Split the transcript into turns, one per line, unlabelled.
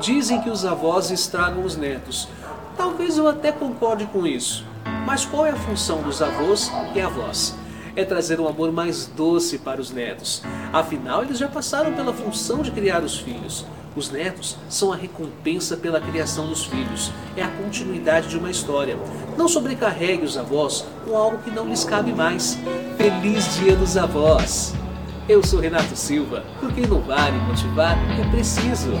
Dizem que os avós estragam os netos. Talvez eu até concorde com isso. Mas qual é a função dos avós e avós? É trazer um amor mais doce para os netos. Afinal, eles já passaram pela função de criar os filhos. Os netos são a recompensa pela criação dos filhos. É a continuidade de uma história. Não sobrecarregue os avós com algo que não lhes cabe mais. Feliz Dia dos Avós! Eu sou Renato Silva, porque não vale motivar é preciso.